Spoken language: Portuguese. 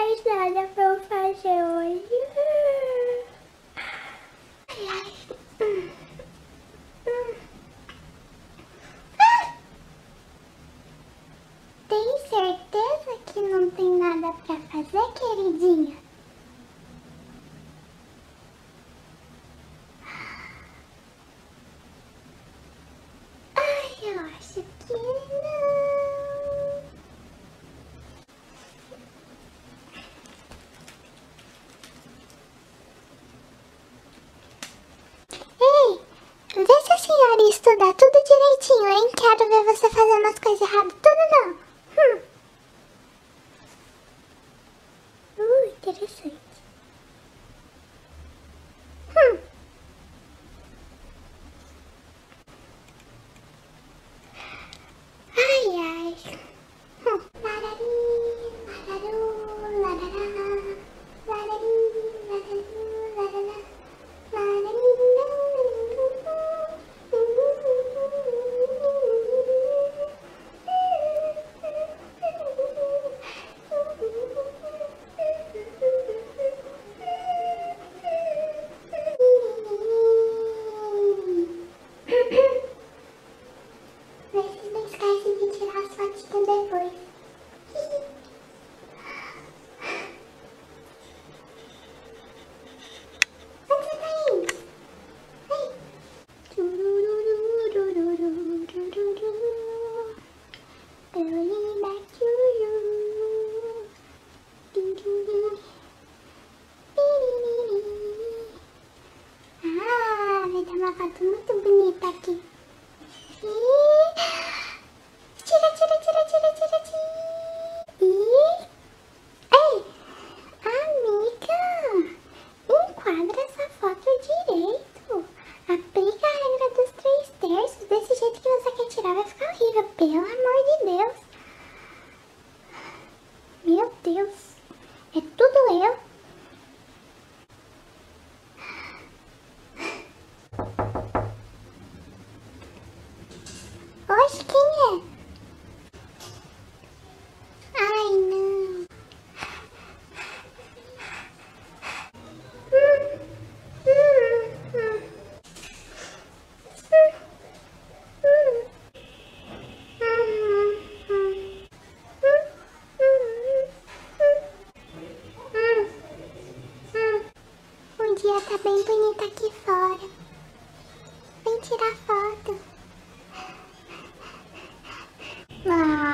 mais nada pra eu fazer hoje. Tem certeza que não tem nada pra fazer, queridinha? Ai, eu acho que não. Ei, vê se a senhora estuda tudo direitinho, hein? Quero ver você fazer umas coisas erradas. Tudo não. Hum. Uh, interessante. Muito bonita aqui. Ih, Tira, tira, tira, tira, tira, tira. Ih. Ei, amiga, enquadra essa foto direito. Aplica a regra dos três terços. Desse jeito que você quer tirar vai ficar horrível. Pelo amor de Deus. Meu Deus. É tudo eu. tá bem bonita aqui fora. Vem tirar foto. Ah.